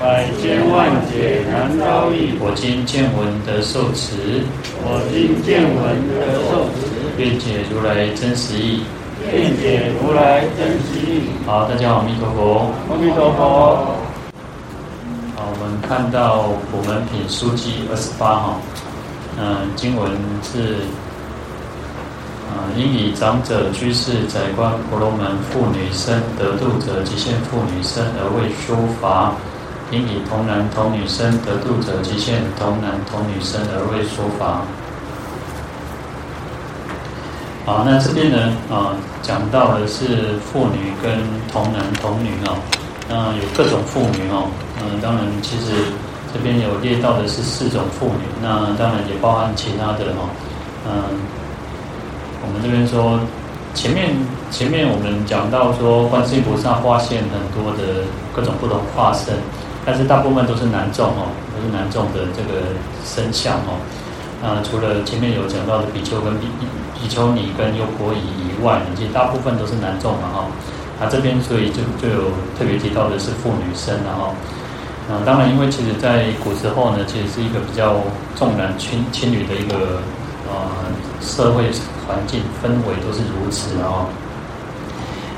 百千万劫难遭遇，我今见闻得受持，我今见闻得受持，愿解如来真实义，愿解如来真实义。好，大家好，阿弥陀佛，阿弥陀佛。好，我们看到普门品书记二十八号，嗯，经文是，啊，应以长者、居士、宰官、婆罗门、妇女身得度者，即现妇女身而为说法。应以童男童女生得度者，即现童男童女生而为说法。好，那这边呢，啊，讲到的是妇女跟童男童女哦，那有各种妇女哦，嗯，当然其实这边有列到的是四种妇女，那当然也包含其他的哦，嗯，我们这边说前面前面我们讲到说，观世音菩萨化现很多的各种不同化身。但是大部分都是男众哦，都是男众的这个身相哦。啊，除了前面有讲到的比丘跟比比丘尼跟优婆夷以外，其实大部分都是男众嘛哈。啊，这边所以就就有特别提到的是妇女身然后。啊，当然因为其实在古时候呢，其实是一个比较重男轻轻女的一个呃社会环境氛围都是如此哦。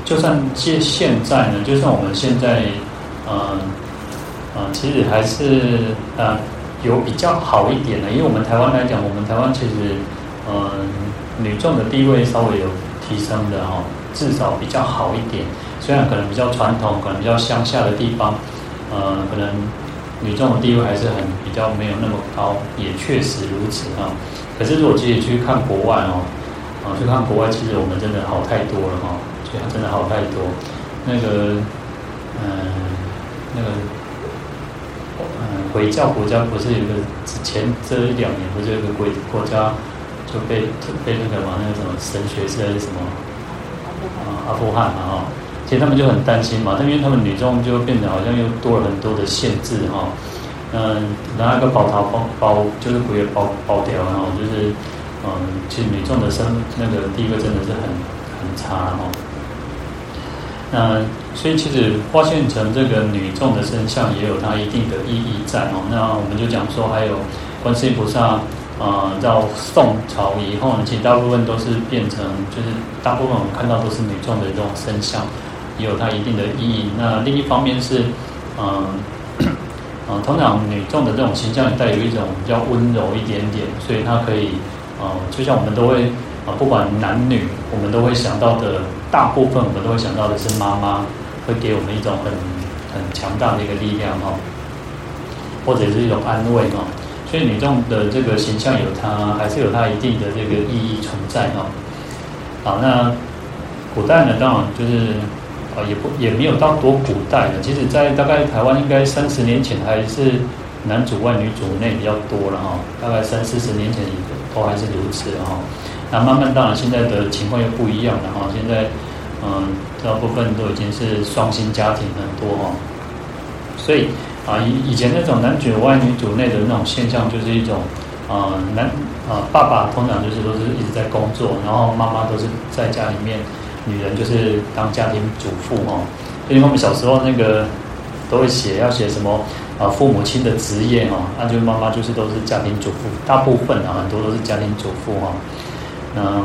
就算现现在呢，就算我们现在嗯。啊，其实还是啊有比较好一点的，因为我们台湾来讲，我们台湾其实嗯、女众的地位稍微有提升的哈，至少比较好一点。虽然可能比较传统，可能比较乡下的地方，呃，可能女众的地位还是很比较没有那么高，也确实如此啊。可是如果自己去看国外哦，啊去看国外，其实我们真的好太多了哈，其实真的好太多。那个嗯、那个。回教国家不是有个前这一两年不是有个国国家就被被那个嘛那个什么神学是还是什么啊阿富汗嘛哈，其实他们就很担心嘛，但因为他们女众就变得好像又多了很多的限制哈，嗯，拿一个宝塔包包就是鬼也包包掉然后就是嗯，其实女众的生那个地位真的是很很差哈。那所以其实花现成这个女众的身相也有它一定的意义在哦。那我们就讲说，还有观世音菩萨啊，到宋朝以后呢，其实大部分都是变成，就是大部分我们看到都是女众的这种身相，也有它一定的意义。那另一方面是，嗯，啊，通常女众的这种形象也带有一种比较温柔一点点，所以它可以，呃，就像我们都会啊，不管男女，我们都会想到的。大部分我们都会想到的是妈妈会给我们一种很很强大的一个力量哈，或者是一种安慰哈，所以女众的这个形象有它还是有它一定的这个意义存在哈。好，那古代呢，当然就是啊也不也没有到多古代的，其实在大概台湾应该三十年前还是男主外女主内比较多了哈，大概三四十年前都还是如此哈。那慢慢当然现在的情况又不一样了哈，现在嗯大部分都已经是双薪家庭很多哈，所以啊以以前那种男主外女主内的那种现象，就是一种啊男啊爸爸通常就是都是一直在工作，然后妈妈都是在家里面，女人就是当家庭主妇哈。因为我们小时候那个都会写要写什么啊父母亲的职业哈，那就妈妈就是都是家庭主妇，大部分啊很多都是家庭主妇哈。嗯，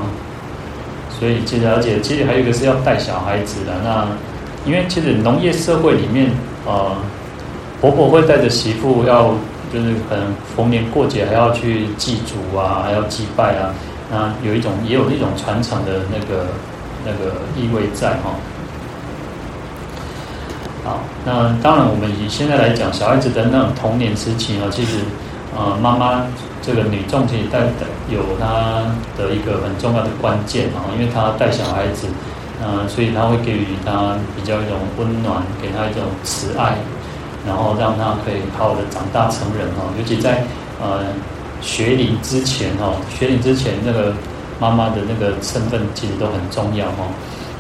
所以其实而且其实还有一个是要带小孩子的。那因为其实农业社会里面，呃，婆婆会带着媳妇要，就是可能逢年过节还要去祭祖啊，还要祭拜啊。那有一种也有一种传承的那个那个意味在哈。好，那当然我们以现在来讲，小孩子的那种童年时期啊，其实呃妈妈。这个女众其实带有她的一个很重要的关键啊，因为她带小孩子，嗯，所以她会给予她比较一种温暖，给她一种慈爱，然后让她可以好好的长大成人哈。尤其在呃学龄之前哈，学龄之前那个妈妈的那个身份其实都很重要哈。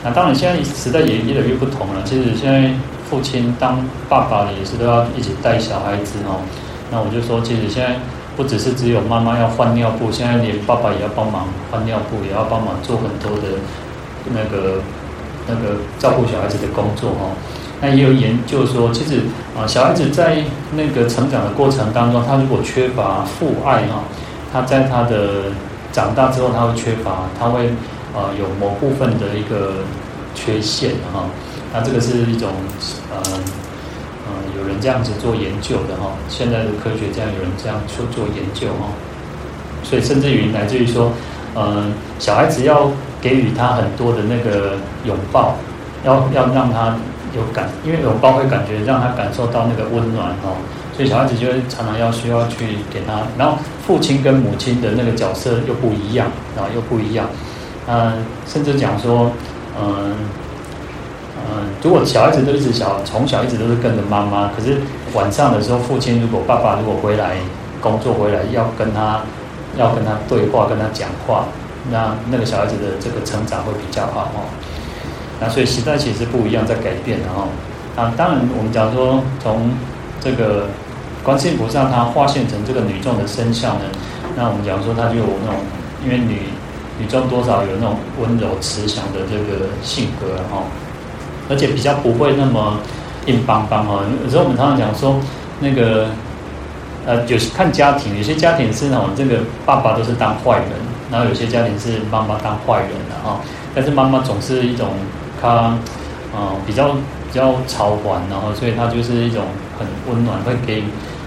那当然现在时代也越来越不同了，其实现在父亲当爸爸的也是都要一起带小孩子哦。那我就说，其实现在不只是只有妈妈要换尿布，现在连爸爸也要帮忙换尿布，也要帮忙做很多的那个那个照顾小孩子的工作哈。那也有研究说，其实啊，小孩子在那个成长的过程当中，他如果缺乏父爱哈，他在他的长大之后，他会缺乏，他会啊有某部分的一个缺陷哈。那这个是一种呃有人这样子做研究的哈，现在的科学这样有人这样去做研究哈，所以甚至于来自于说，呃，小孩子要给予他很多的那个拥抱，要要让他。有感，因为拥抱会感觉让他感受到那个温暖哦，所以小孩子就会常常要需要去给他。然后父亲跟母亲的那个角色又不一样，啊，又不一样。嗯，甚至讲说，嗯嗯，如果小孩子都一直小，从小一直都是跟着妈妈，可是晚上的时候，父亲如果爸爸如果回来工作回来，要跟他要跟他对话，跟他讲话，那那个小孩子的这个成长会比较好哦。那所以时代其实不一样，在改变的哈。啊，当然我们讲说，从这个观世音菩萨他化现成这个女众的身相呢，那我们讲说他就有那种，因为女女众多少有那种温柔慈祥的这个性格哈，而且比较不会那么硬邦邦哈。有时候我们常常讲说，那个呃，有些看家庭，有些家庭是那种这个爸爸都是当坏人，然后有些家庭是妈妈当坏人的哈。但是妈妈总是一种。她啊、呃、比较比较超凡，然后所以她就是一种很温暖，会给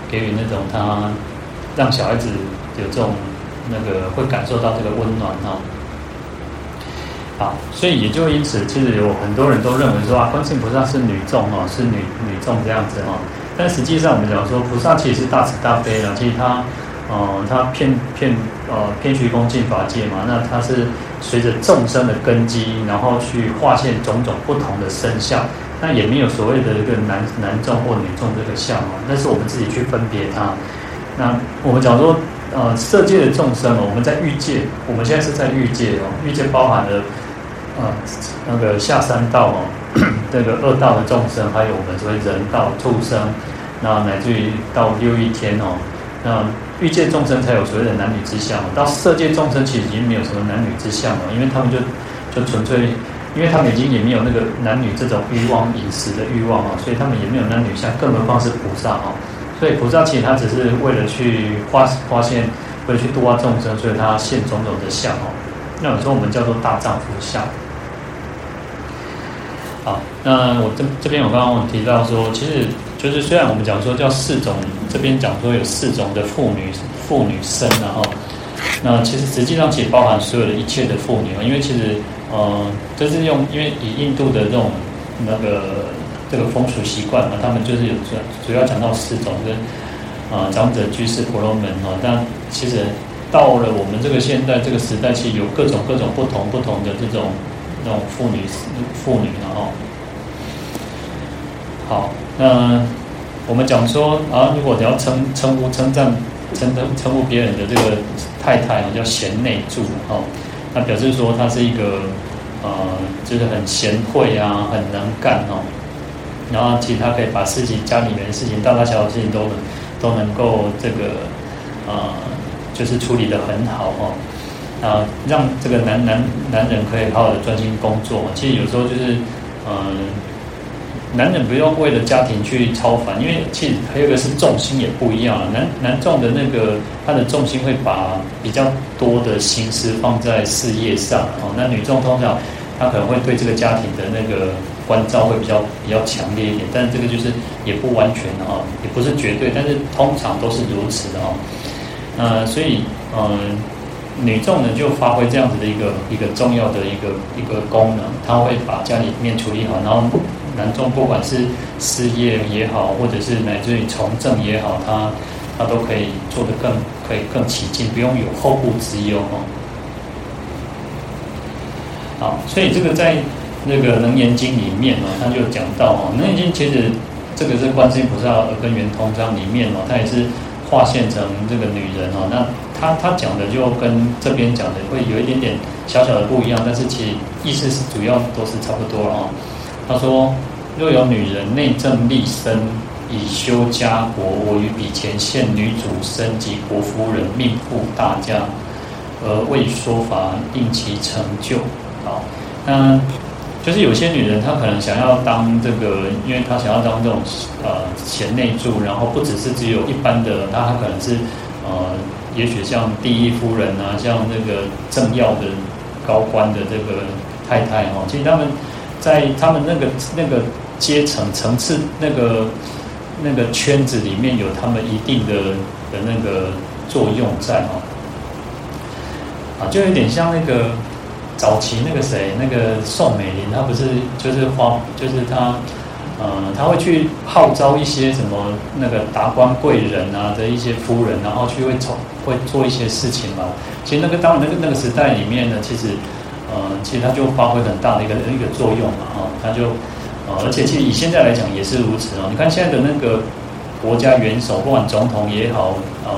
给予那种他让小孩子有这种那个会感受到这个温暖哈。好，所以也就因此，其实有很多人都认为说啊，观世音菩萨是女众哦，是女女众这样子哈。但实际上我们讲说，菩萨其实是大慈大悲的，其实他。呃，他骗骗呃遍虚空尽法界嘛，那他是随着众生的根基，然后去化现种种不同的身相，那也没有所谓的一个男男众或女众这个相哦，那是我们自己去分别它。那我们讲说，呃，色界的众生哦，我们在欲界，我们现在是在欲界哦，欲界包含了啊那个下三道哦，这个二道的众生，还有我们所谓人道、畜生，那乃至于到六欲天哦，那。欲界众生才有所谓的男女之相，到色界众生其实已经没有什么男女之相了，因为他们就就纯粹，因为他们已经也没有那个男女这种欲望、饮食的欲望啊，所以他们也没有男女相，更何况是菩萨哦。所以菩萨其实他只是为了去发发现，为了去度化众生，所以他现种种的相哦。那有时候我们叫做大丈夫相。那我这这边我刚刚提到说，其实。就是虽然我们讲说叫四种，这边讲说有四种的妇女妇女生，然后那其实实际上其实包含所有的一切的妇女啊，因为其实呃，就是用因为以印度的这种那个这个风俗习惯嘛，他们就是有主主要讲到四种跟啊、长者居士婆罗门哈，但其实到了我们这个现代这个时代，其实有各种各种不同不同的这种那种妇女妇女然后好。那我们讲说啊，如果你要称称呼称赞称称称呼别人的这个太太啊，叫贤内助哦，那表示说她是一个呃，就是很贤惠啊，很能干哦。然后其实她可以把事情家里面的事情大大小小的事情都能都能够这个呃，就是处理得很好哦。啊，让这个男男男人可以好好的专心工作。其实有时候就是嗯。男人不用为了家庭去操烦，因为其实还有一个是重心也不一样了。男男重的那个他的重心会把比较多的心思放在事业上哦。那女重通常她可能会对这个家庭的那个关照会比较比较强烈一点，但这个就是也不完全哦，也不是绝对，但是通常都是如此的哦。呃，所以嗯，女众呢就发挥这样子的一个一个重要的一个一个功能，她会把家里面处理好，然后。男众不管是事业也好，或者是乃至于从政也好，他他都可以做得更可以更起劲，不用有后顾之忧哦。好，所以这个在那个《楞严经》里面哦，他就讲到哦，《楞严经》其实这个是观世音菩萨耳根圆通章里面哦，他也是化现成这个女人哦，那他他讲的就跟这边讲的会有一点点小小的不一样，但是其实意思是主要都是差不多哦。他说：若有女人内政立身以修家国，我于彼前现女主身及国夫人命赴大家，而为说法令其成就。好，那。就是有些女人，她可能想要当这个，因为她想要当这种呃贤内助，然后不只是只有一般的，她她可能是呃，也许像第一夫人啊，像那个政要的高官的这个太太哦，其实他们在他们那个那个阶层层次那个那个圈子里面有他们一定的的那个作用在哦，啊，就有点像那个。早期那个谁，那个宋美龄，她不是就是花，就是她，呃，她会去号召一些什么那个达官贵人啊的一些夫人，然后去会从会做一些事情嘛。其实那个当那个那个时代里面呢，其实，呃，其实它就发挥很大的一个一个作用嘛，哈，它就，呃，而且其实以现在来讲也是如此哦。你看现在的那个国家元首，不管总统也好，呃，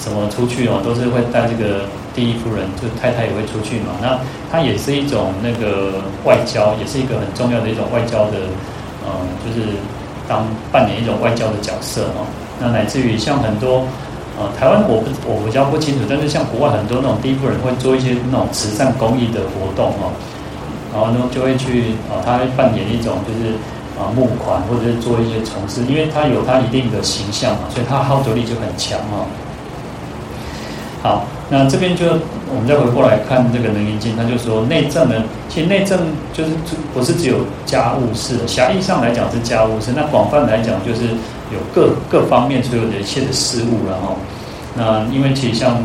什么出去哦，都是会带这个。第一夫人就太太也会出去嘛，那她也是一种那个外交，也是一个很重要的一种外交的，呃，就是当扮演一种外交的角色哦。那乃至于像很多啊台湾我不我比较不清楚，但是像国外很多那种第一夫人会做一些那种慈善公益的活动哦，然后呢就会去啊，她会扮演一种就是啊募款或者是做一些从事，因为他有他一定的形象嘛，所以他号召力就很强哦。好，那这边就我们再回过来看这个《楞严经》，他就说内政呢，其实内政就是不是只有家务事，狭义上来讲是家务事，那广泛来讲就是有各各方面所有的一切的事物了哈。那因为其实像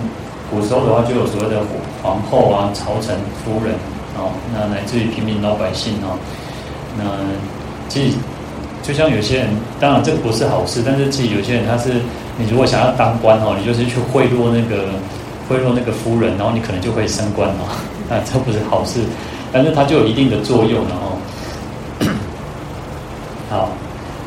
古时候的话，就有所谓的皇后啊、朝臣、夫人哦，那乃至于平民老百姓哦，那其实就像有些人，当然这不是好事，但是其实有些人他是。你如果想要当官哦，你就是去贿赂那个贿赂那个夫人，然后你可能就会升官哦。那这不是好事，但是它就有一定的作用了哦。好，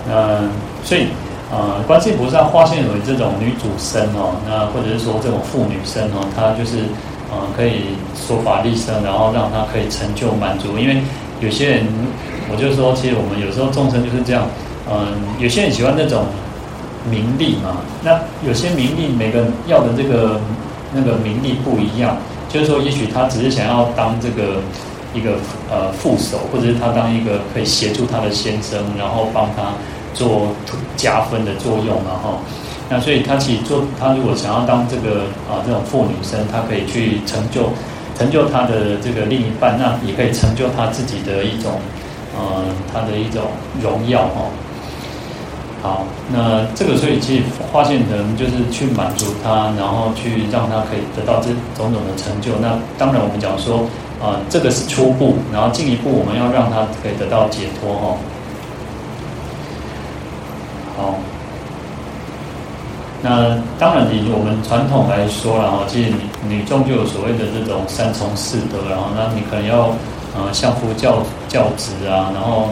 那所以呃，观世音菩萨化现为这种女主身哦，那或者是说这种妇女身哦，她就是呃可以说法利生，然后让她可以成就满足。因为有些人，我就说，其实我们有时候众生就是这样，嗯、有些人喜欢那种。名利嘛，那有些名利，每个人要的这个那个名利不一样。就是说，也许他只是想要当这个一个呃副手，或者是他当一个可以协助他的先生，然后帮他做加分的作用，然后那所以他其实做他如果想要当这个啊这种妇女生，他可以去成就成就他的这个另一半，那也可以成就他自己的一种呃他的一种荣耀哈。好，那这个所以其实化现成就是去满足他，然后去让他可以得到这种种的成就。那当然我们讲说，啊、呃，这个是初步，然后进一步我们要让他可以得到解脱哈。好，那当然以我们传统来说了哈，其实女女众就有所谓的这种三从四德，然后那你可能要呃相夫教教子啊，然后。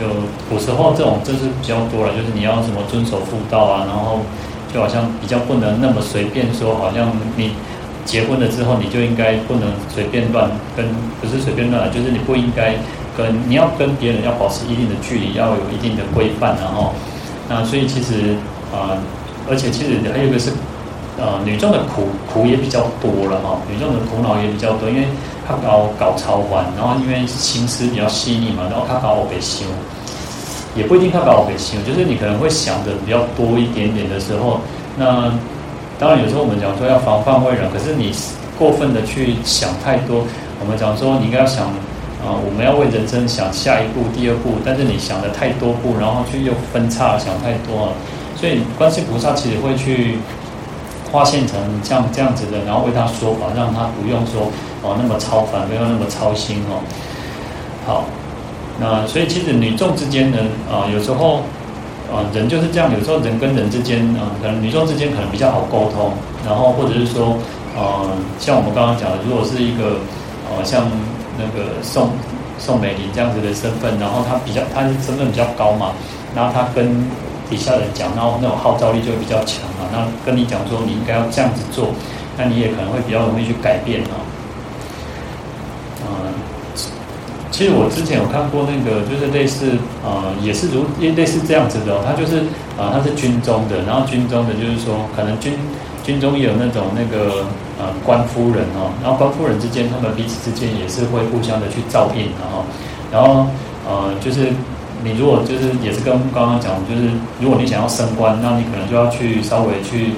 就古时候这种就是比较多了，就是你要什么遵守妇道啊，然后就好像比较不能那么随便说，好像你结婚了之后你就应该不能随便乱跟，不是随便乱，就是你不应该跟你要跟别人要保持一定的距离，要有一定的规范，然后那所以其实啊、而且其实还有一个是呃女众的苦苦也比较多了哈，女众的苦恼也比较多，因为。他搞搞超凡，然后因为心思比较细腻嘛，然后他把我被修，也不一定他把我被修，就是你可能会想的比较多一点点的时候，那当然有时候我们讲说要防范未然，可是你过分的去想太多，我们讲说你应该要想啊、我们要为人生想下一步、第二步，但是你想的太多步，然后去又分叉想太多了，所以观世菩萨其实会去化现成这样这样子的，然后为他说法，让他不用说。哦，那么超凡，没有那么操心哦。好，那所以其实女众之间呢，啊、有时候啊、人就是这样，有时候人跟人之间啊、可能女众之间可能比较好沟通，然后或者是说，呃，像我们刚刚讲的，如果是一个呃，像那个宋宋美龄这样子的身份，然后她比较，她身份比较高嘛，然后她跟底下人讲，然后那种号召力就会比较强啊。那跟你讲说你应该要这样子做，那你也可能会比较容易去改变啊。嗯，其实我之前有看过那个，就是类似呃，也是如类似这样子的哦。他就是啊，他是军中的，然后军中的就是说，可能军军中有那种那个呃官夫人哦，然后官夫人之间，他们彼此之间也是会互相的去照应的哈，然后呃就是。你如果就是也是跟刚刚讲，就是如果你想要升官，那你可能就要去稍微去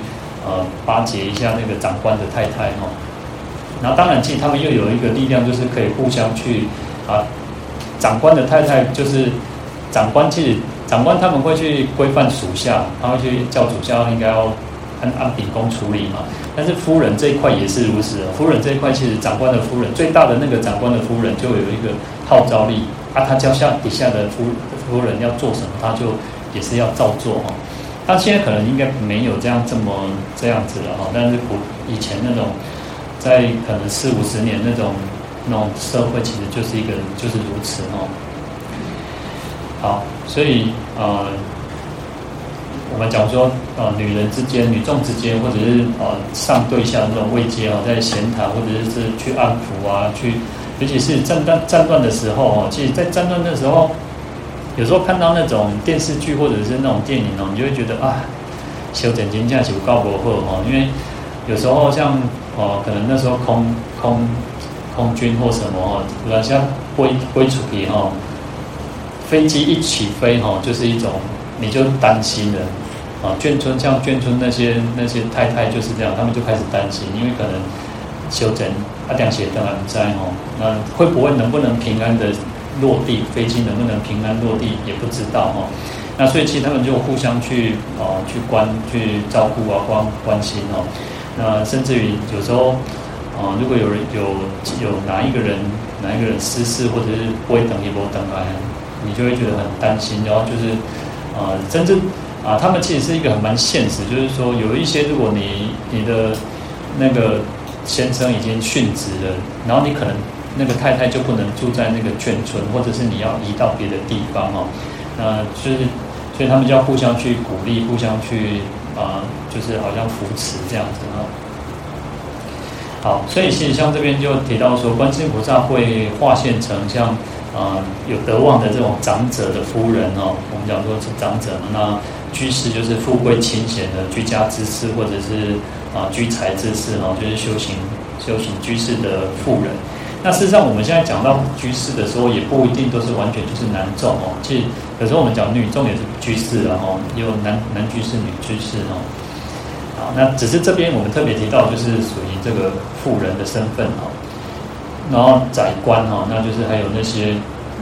呃巴结一下那个长官的太太哈。然后当然，其实他们又有一个力量，就是可以互相去啊，长官的太太就是长官，其实长官他们会去规范属下，他会去叫属下应该要按按秉公处理嘛。但是夫人这一块也是如此，夫人这一块其实长官的夫人最大的那个长官的夫人就有一个号召力。啊，他叫下底下的夫多人要做什么，他就也是要照做哈。但现在可能应该没有这样这么这样子了哈。但是古以前那种，在可能四五十年那种那种社会，其实就是一个就是如此哈。好，所以呃，我们讲说呃，女人之间、女众之间，或者是呃上对下那种位阶啊，在闲谈或者是去安抚啊，去。尤其是战乱战乱的时候哦，其实，在战乱的时候，有时候看到那种电视剧或者是那种电影哦，你就会觉得啊，修整金架、修高博后哦，因为有时候像哦，可能那时候空空空军或什么哦，突然像飞飞出去哦，飞机一起飞哦，就是一种你就担心了啊。眷村像眷村那些那些太太就是这样，他们就开始担心，因为可能修整。他这样写当然在哦，那会不会能不能平安的落地？飞机能不能平安落地也不知道哦。那所以其实他们就互相去哦，去关去照顾啊，关关心哦。那甚至于有时候啊，如果有人有有哪一个人哪一个人失事，或者是不会等一波等来，你就会觉得很担心。然后就是啊，真正啊，他们其实是一个很蛮现实，就是说有一些如果你你的那个。先生已经殉职了，然后你可能那个太太就不能住在那个眷村，或者是你要移到别的地方哦。那就是，所以他们就要互相去鼓励，互相去啊、就是好像扶持这样子哦。好，所以其实像这边就提到说，观世音菩萨会化现成像啊、有德望的这种长者的夫人哦。我们讲说是长者，那居士就是富贵清闲的居家之士，或者是。啊，居财之士哦，就是修行修行居士的妇人。那事实上，我们现在讲到居士的时候，也不一定都是完全就是男众哦。其实有时候我们讲女众也是居士啊，哈，也有男男居士、女居士哈。好，那只是这边我们特别提到，就是属于这个妇人的身份哈。然后宰官哈，那就是还有那些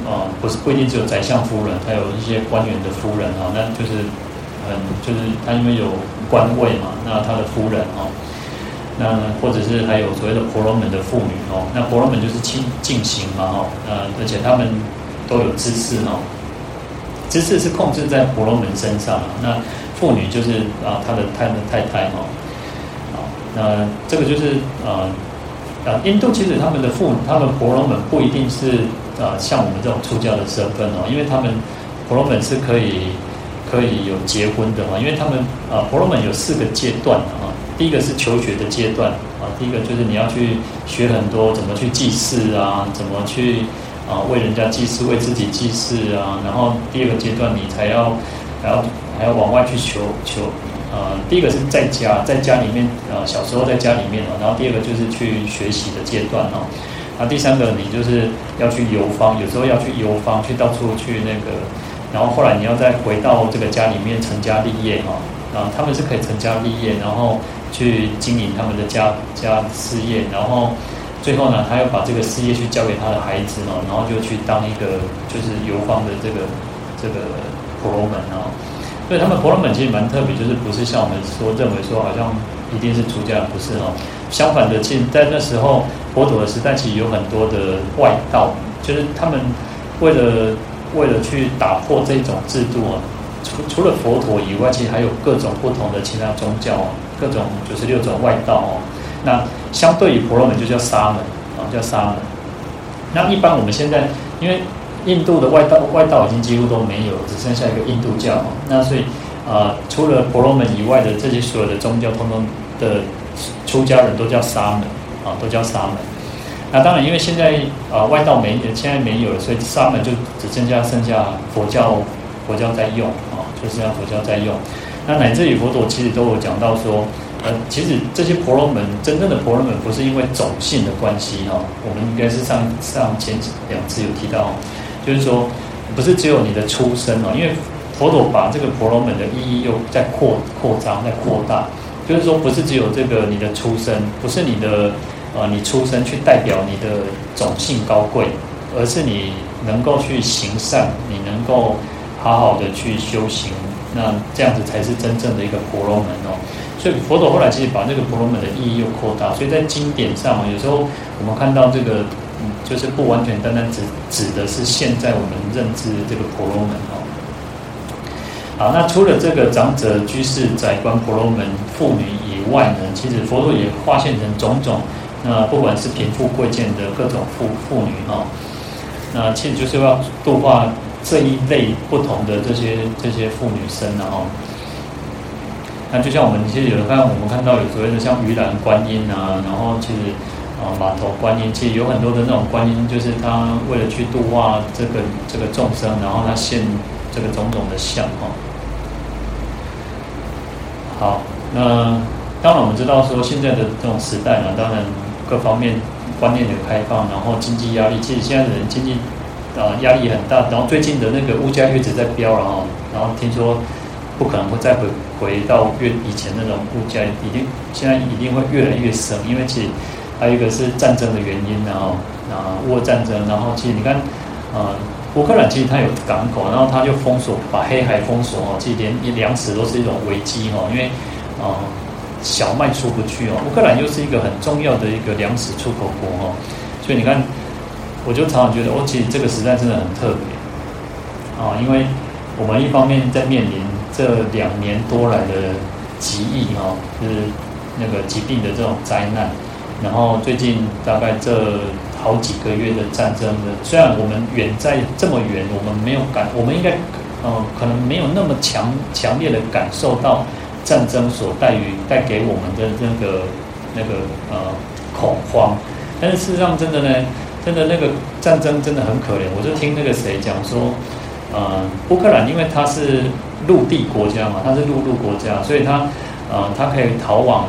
啊，不是不一定只有宰相夫人，还有一些官员的夫人哈，那就是嗯，就是他因为有。官位嘛，那他的夫人哦，那或者是还有所谓的婆罗门的妇女哦，那婆罗门就是清净行嘛哈，呃，而且他们都有知识哈，知识是控制在婆罗门身上，那妇女就是啊他的他的太太哈，啊，那这个就是呃啊印度其实他们的妇他们婆罗门不一定是啊像我们这种出家的身份哦，因为他们婆罗门是可以。可以有结婚的嘛？因为他们啊，婆罗门有四个阶段啊。第一个是求学的阶段啊，第一个就是你要去学很多怎么去祭祀啊，怎么去啊为人家祭祀，为自己祭祀啊。然后第二个阶段你才要还要还要往外去求求啊。第一个是在家，在家里面啊，小时候在家里面啊。然后第二个就是去学习的阶段啊。那第三个你就是要去游方，有时候要去游方，去到处去那个。然后后来你要再回到这个家里面成家立业哈，啊，他们是可以成家立业，然后去经营他们的家家事业，然后最后呢，他要把这个事业去交给他的孩子哦，然后就去当一个就是游方的这个这个婆罗门啊，所以他们婆罗门其实蛮特别，就是不是像我们说认为说好像一定是出家，不是哦，相反的，其实在那时候佛陀的时代，其实有很多的外道，就是他们为了。为了去打破这种制度啊，除除了佛陀以外，其实还有各种不同的其他宗教啊，各种九十六种外道哦。那相对于婆罗门就叫沙门啊，叫沙门。那一般我们现在因为印度的外道外道已经几乎都没有，只剩下一个印度教。那所以呃，除了婆罗门以外的这些所有的宗教，通通的出家人都叫沙门啊，都叫沙门。那当然，因为现在啊、外道没，现在没有了，所以沙门就只剩下剩下佛教佛教在用啊，就剩下佛教在用。那乃至于佛陀其实都有讲到说，呃，其实这些婆罗门真正的婆罗门不是因为种姓的关系哈，我们应该是上上前两次有提到，就是说不是只有你的出身哦，因为佛陀把这个婆罗门的意义又在扩扩张、在扩大，就是说不是只有这个你的出身，不是你的呃你出身去代表你的种姓高贵，而是你能够去行善，你能够好好的去修行。那这样子才是真正的一个婆罗门哦，所以佛陀后来其实把那个婆罗门的意义又扩大，所以在经典上有时候我们看到这个，嗯，就是不完全单单指指的是现在我们认知的这个婆罗门哦。好，那除了这个长者、居士、宰官、婆罗门、妇女以外呢，其实佛陀也化现成种种，那不管是贫富贵贱的各种妇妇女哈，那其实就是要度化。这一类不同的这些这些妇女生，然后，那就像我们其实有的看，我们看到有所谓的像鱼篮观音啊，然后其实啊马头观音，其实有很多的那种观音，就是他为了去度化这个这个众生，然后他现这个种种的相哈。好，那当然我们知道说现在的这种时代呢，当然各方面观念的开放，然后经济压力，其实现在的人经济。啊，压力很大，然后最近的那个物价一直在飙了哈，然后听说不可能会再回回到越以前那种物价，一定现在一定会越来越升，因为其实还有一个是战争的原因，然后啊，乌俄战争，然后其实你看，呃，乌克兰其实它有港口，然后它就封锁，把黑海封锁哦，其实连粮食都是一种危机哈，因为啊，小麦出不去哦，乌克兰又是一个很重要的一个粮食出口国哈，所以你看。我就常常觉得，哦，其实这个时代真的很特别，啊，因为我们一方面在面临这两年多来的疾疫，哈，就是那个疾病的这种灾难，然后最近大概这好几个月的战争的，虽然我们远在这么远，我们没有感，我们应该，呃，可能没有那么强强烈的感受到战争所带于带给我们的那个那个呃恐慌，但是事实上，真的呢。真的那个战争真的很可怜，我就听那个谁讲说，呃，乌克兰因为它是陆地国家嘛，它是陆路国家，所以它呃它可以逃往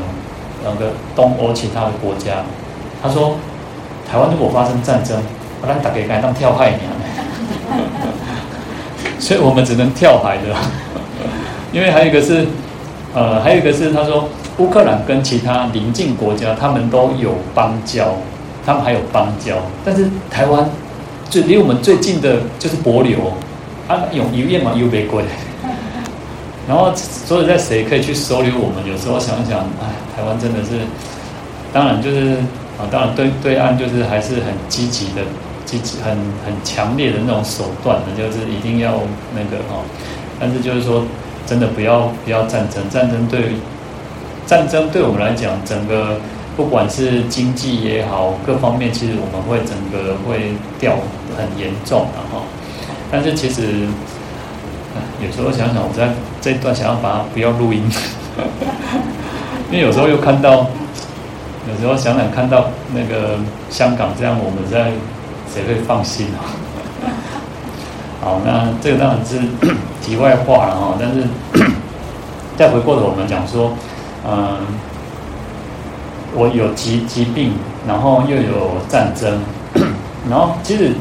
那个东欧其他的国家。他说，台湾如果发生战争，我让大家敢当跳海一样，所以我们只能跳海的。因为还有一个是，呃，还有一个是他说，乌克兰跟其他邻近国家，他们都有邦交。他们还有邦交，但是台湾就离我们最近的就是帛琉，啊，永永远嘛又被贵，然后所以在谁可以去收留我们？有时候想想，哎，台湾真的是，当然就是啊，当然对对岸就是还是很积极的，积极很很强烈的那种手段的，就是一定要那个哈，但是就是说真的不要不要战争，战争对战争对我们来讲整个。不管是经济也好，各方面其实我们会整个会掉很严重的哈。但是其实有时候想想，我在这一段想要把它不要录音，因为有时候又看到，有时候想想看到那个香港这样，我们在谁会放心啊？好，那这个当然是 题外话了哈。但是 再回过头我们讲说，嗯。我有疾疾病，然后又有战争，然后其实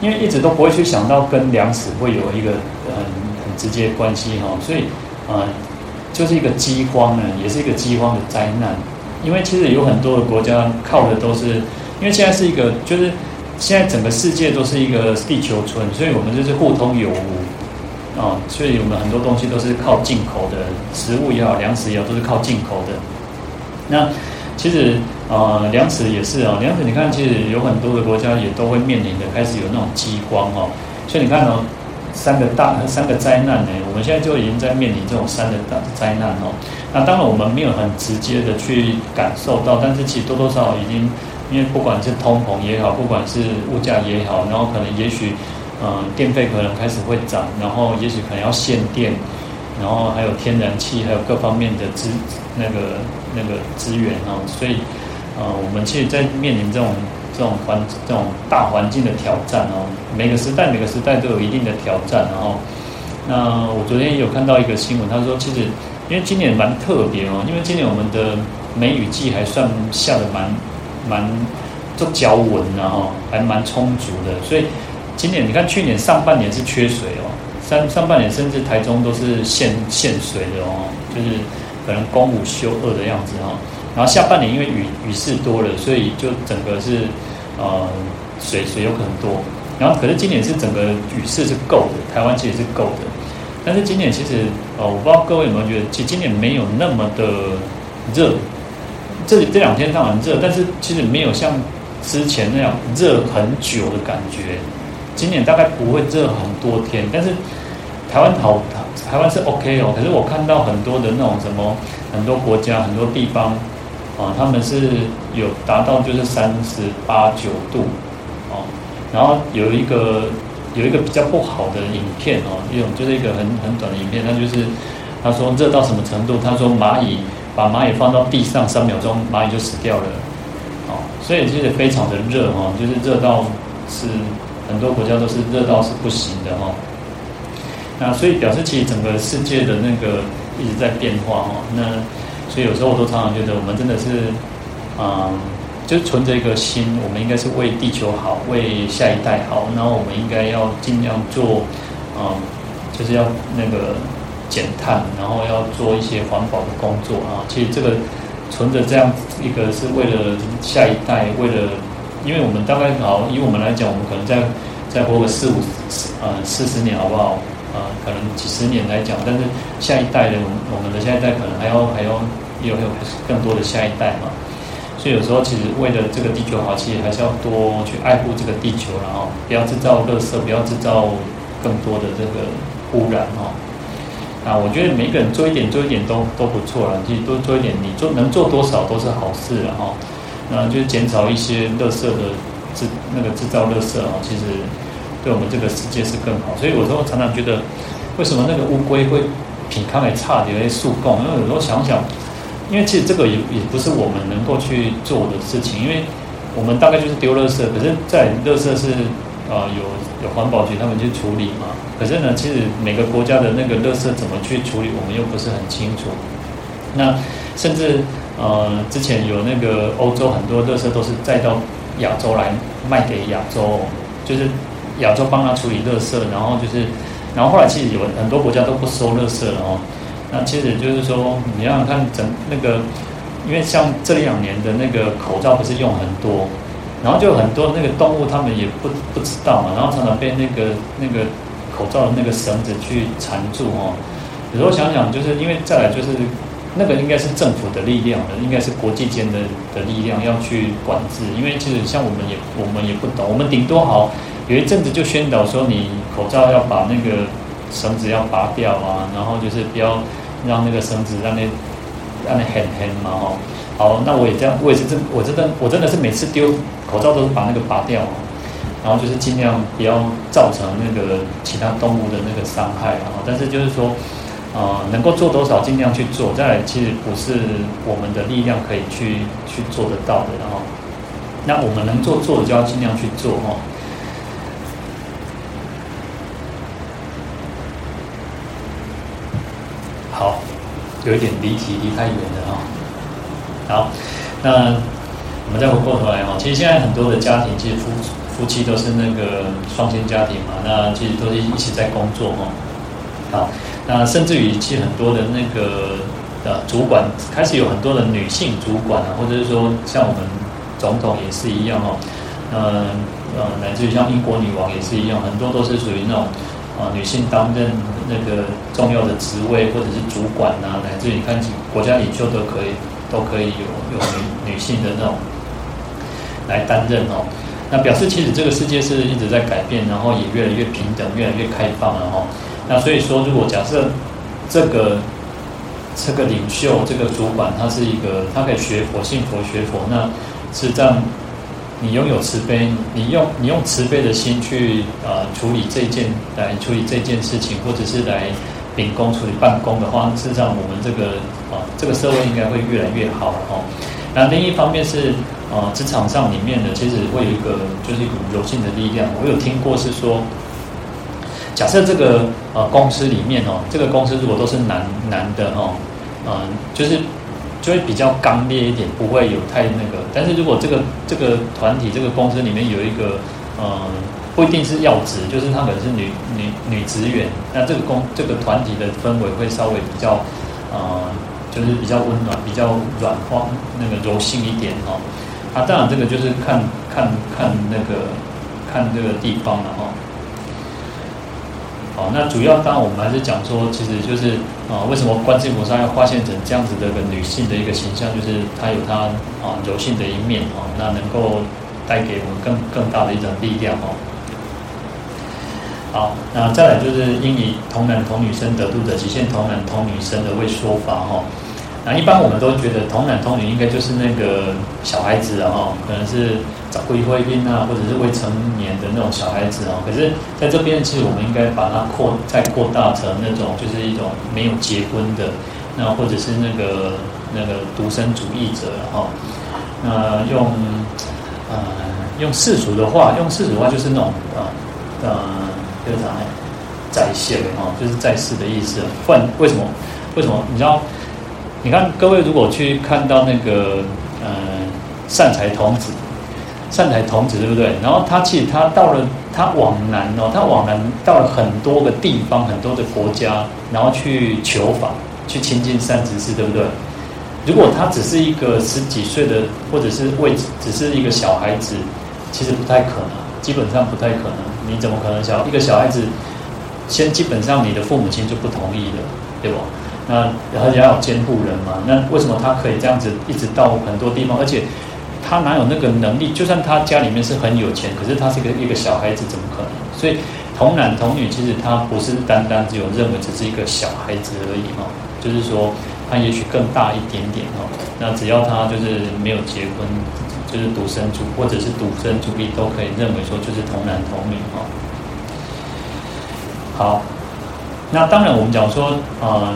因为一直都不会去想到跟粮食会有一个很很直接关系哈，所以呃就是一个饥荒呢，也是一个饥荒的灾难。因为其实有很多的国家靠的都是，因为现在是一个就是现在整个世界都是一个地球村，所以我们就是互通有无啊，所以我们很多东西都是靠进口的，食物也好，粮食也好，都是靠进口的。那其实呃，粮食也是啊，粮食你看，其实有很多的国家也都会面临的开始有那种饥荒哈。所以你看哦，三个大三个灾难呢，我们现在就已经在面临这种三个大灾难哦。那当然我们没有很直接的去感受到，但是其实多多少少已经，因为不管是通膨也好，不管是物价也好，然后可能也许呃电费可能开始会涨，然后也许可能要限电，然后还有天然气，还有各方面的资那个那个资源哦，所以呃，我们其实，在面临这种这种环这种大环境的挑战哦，每个时代每个时代都有一定的挑战，然后那我昨天有看到一个新闻，他说其实因为今年蛮特别哦，因为今年我们的梅雨季还算下的蛮蛮就较稳，然后还蛮充足的，所以今年你看去年上半年是缺水哦。上上半年甚至台中都是限限水的哦，就是可能公五休二的样子哈。然后下半年因为雨雨势多了，所以就整个是呃水水有可能多。然后可是今年是整个雨势是够的，台湾其实是够的。但是今年其实呃我不知道各位有没有觉得，其实今年没有那么的热。这这两天当然热，但是其实没有像之前那样热很久的感觉。今年大概不会热很多天，但是台湾好，台湾是 OK 哦。可是我看到很多的那种什么，很多国家、很多地方啊，他们是有达到就是三十八九度哦。然后有一个有一个比较不好的影片哦，一种就是一个很很短的影片，那就是他说热到什么程度？他说蚂蚁把蚂蚁放到地上三秒钟，蚂蚁就死掉了哦。所以其实非常的热哦，就是热到是。很多国家都是热到是不行的哈，那所以表示其实整个世界的那个一直在变化哈，那所以有时候我都常常觉得我们真的是，嗯，就存着一个心，我们应该是为地球好，为下一代好，然后我们应该要尽量做，嗯，就是要那个减碳，然后要做一些环保的工作啊。其实这个存着这样一个是为了下一代，为了。因为我们大概好，以我们来讲，我们可能再再活个四五呃四十年，好不好？呃，可能几十年来讲，但是下一代的我们我们的下一代可能还要还要有有更多的下一代嘛。所以有时候其实为了这个地球好，其实还是要多去爱护这个地球，然后不要制造垃圾，不要制造更多的这个污染哈。啊，我觉得每个人做一点做一点都都不错了，其实多做一点，你做能做多少都是好事了哈。那就减少一些垃圾的制那个制造垃圾啊，其实对我们这个世界是更好。所以有时候常常觉得，为什么那个乌龟会品康来差点来树供？因为有时候想想，因为其实这个也也不是我们能够去做的事情，因为我们大概就是丢垃圾，可是，在垃圾是啊、呃、有有环保局他们去处理嘛。可是呢，其实每个国家的那个垃圾怎么去处理，我们又不是很清楚。那甚至。呃，之前有那个欧洲很多垃圾都是再到亚洲来卖给亚洲，就是亚洲帮他处理垃圾，然后就是，然后后来其实有很多国家都不收垃圾了哦。那其实就是说，你想想看整那个，因为像这两年的那个口罩不是用很多，然后就很多那个动物他们也不不知道嘛，然后常常被那个那个口罩的那个绳子去缠住哦。有时候想想，就是因为再来就是。那个应该是政府的力量的，应该是国际间的的力量要去管制，因为其实像我们也我们也不懂，我们顶多好有一阵子就宣导说，你口罩要把那个绳子要拔掉啊，然后就是不要让那个绳子让那让那很很嘛哦。好，那我也这样，我也是真我真的我真的是每次丢口罩都是把那个拔掉，然后就是尽量不要造成那个其他动物的那个伤害啊。但是就是说。呃，能够做多少尽量去做，再来其实不是我们的力量可以去去做得到的，然后，那我们能做做的就要尽量去做哈。好，有一点离题，离太远了哈。好，那我们再回过头来哈，其实现在很多的家庭，其实夫夫妻都是那个双薪家庭嘛，那其实都是一起在工作哈。好。那甚至于，其实很多的那个呃主管开始有很多的女性主管啊，或者是说像我们总统也是一样哦，呃呃，乃至于像英国女王也是一样，很多都是属于那种啊、女性担任那个重要的职位或者是主管呐、啊，乃至于你看国家领袖都可以都可以有有女女性的那种来担任哦。那表示其实这个世界是一直在改变，然后也越来越平等，越来越开放了哈。那所以说，如果假设这个这个领袖、这个主管，他是一个，他可以学佛、信佛、学佛，那是这样。你拥有慈悲，你用你用慈悲的心去、呃、处理这件来处理这件事情，或者是来秉公处理办公的话，事实上我们这个啊这个社会应该会越来越好哦。那另一方面是啊职场上里面的，其实会有一个就是一股柔性的力量。我有听过是说，假设这个呃公司里面哦，这个公司如果都是男男的哦，嗯，就是就会比较刚烈一点，不会有太那个。但是如果这个这个团体这个公司里面有一个嗯。不一定是要职，就是他可能是女女女职员，那这个公这个团体的氛围会稍微比较，呃，就是比较温暖，比较软化，那个柔性一点哈。啊，当然这个就是看看看那个看这个地方了哈。那主要当然我们还是讲说，其实就是啊，为什么观世音菩萨要化现成这样子的一个女性的一个形象，就是她有她啊柔性的一面啊，那能够带给我们更更大的一种力量哦。好，那再来就是应以同男同女生得度的极限，同男同女生的为说法哈。那一般我们都觉得童男童女应该就是那个小孩子哈，可能是早归婚姻啊，或者是未成年的那种小孩子啊。可是在这边，其实我们应该把它扩再扩大成那种就是一种没有结婚的，那或者是那个那个独身主义者哈。那用呃用世俗的话，用世俗的话就是那种啊呃。呃非常在线哈，就是在世的意思。换为什么？为什么？你知道？你看各位如果去看到那个呃善财童子，善财童子对不对？然后他其实他到了他往南哦，他往南到了很多个地方，很多的国家，然后去求法，去亲近善知识，对不对？如果他只是一个十几岁的，或者是未只是一个小孩子，其实不太可能，基本上不太可能。你怎么可能小一个小孩子，先基本上你的父母亲就不同意了，对吧？那然后也要有监护人嘛。那为什么他可以这样子一直到很多地方？而且他哪有那个能力？就算他家里面是很有钱，可是他是个一个小孩子，怎么可能？所以童男童女其实他不是单单只有认为只是一个小孩子而已哈，就是说他也许更大一点点哈。那只要他就是没有结婚。就是独生主或者是独生主义都可以认为说就是童男童女哈。好，那当然我们讲说啊、呃，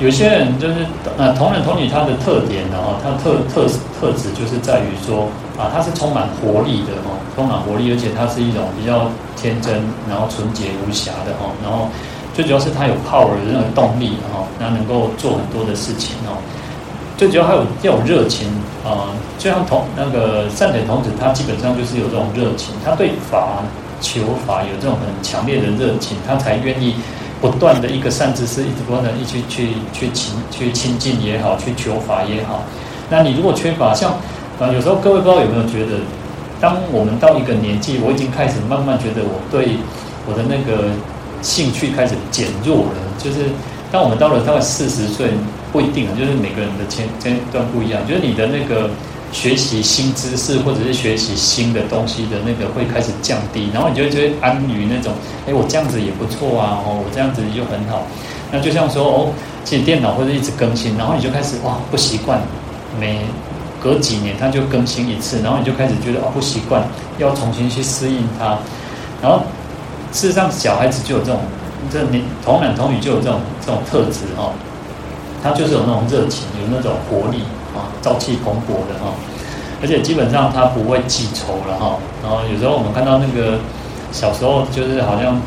有些人就是呃童男童女他的特点呢哈，他特特特质就是在于说啊，他是充满活力的哈，充满活力，而且他是一种比较天真，然后纯洁无瑕的哈，然后最主要是他有 power 的那种动力哈，那能够做很多的事情哦。最主要还有要有热情啊，就像童那个善财童子，他基本上就是有这种热情，他对法求法有这种很强烈的热情，他才愿意不断的一个善知识，一直不断的一去去去亲去亲近也好，去求法也好。那你如果缺乏，像啊，有时候各位不知道有没有觉得，当我们到一个年纪，我已经开始慢慢觉得我对我的那个兴趣开始减弱了，就是当我们到了大概四十岁。不一定啊，就是每个人的阶阶段不一样。就是你的那个学习新知识或者是学习新的东西的那个会开始降低，然后你就会觉得安于那种，哎，我这样子也不错啊，哦，我这样子就很好。那就像说哦，其实电脑或者一直更新，然后你就开始哇不习惯，每隔几年它就更新一次，然后你就开始觉得哦不习惯，要重新去适应它。然后事实上小孩子就有这种，这你童男童女就有这种这种特质哦。他就是有那种热情，有那种活力啊，朝气蓬勃的哈，而且基本上他不会记仇了哈。然后有时候我们看到那个小时候，就是好像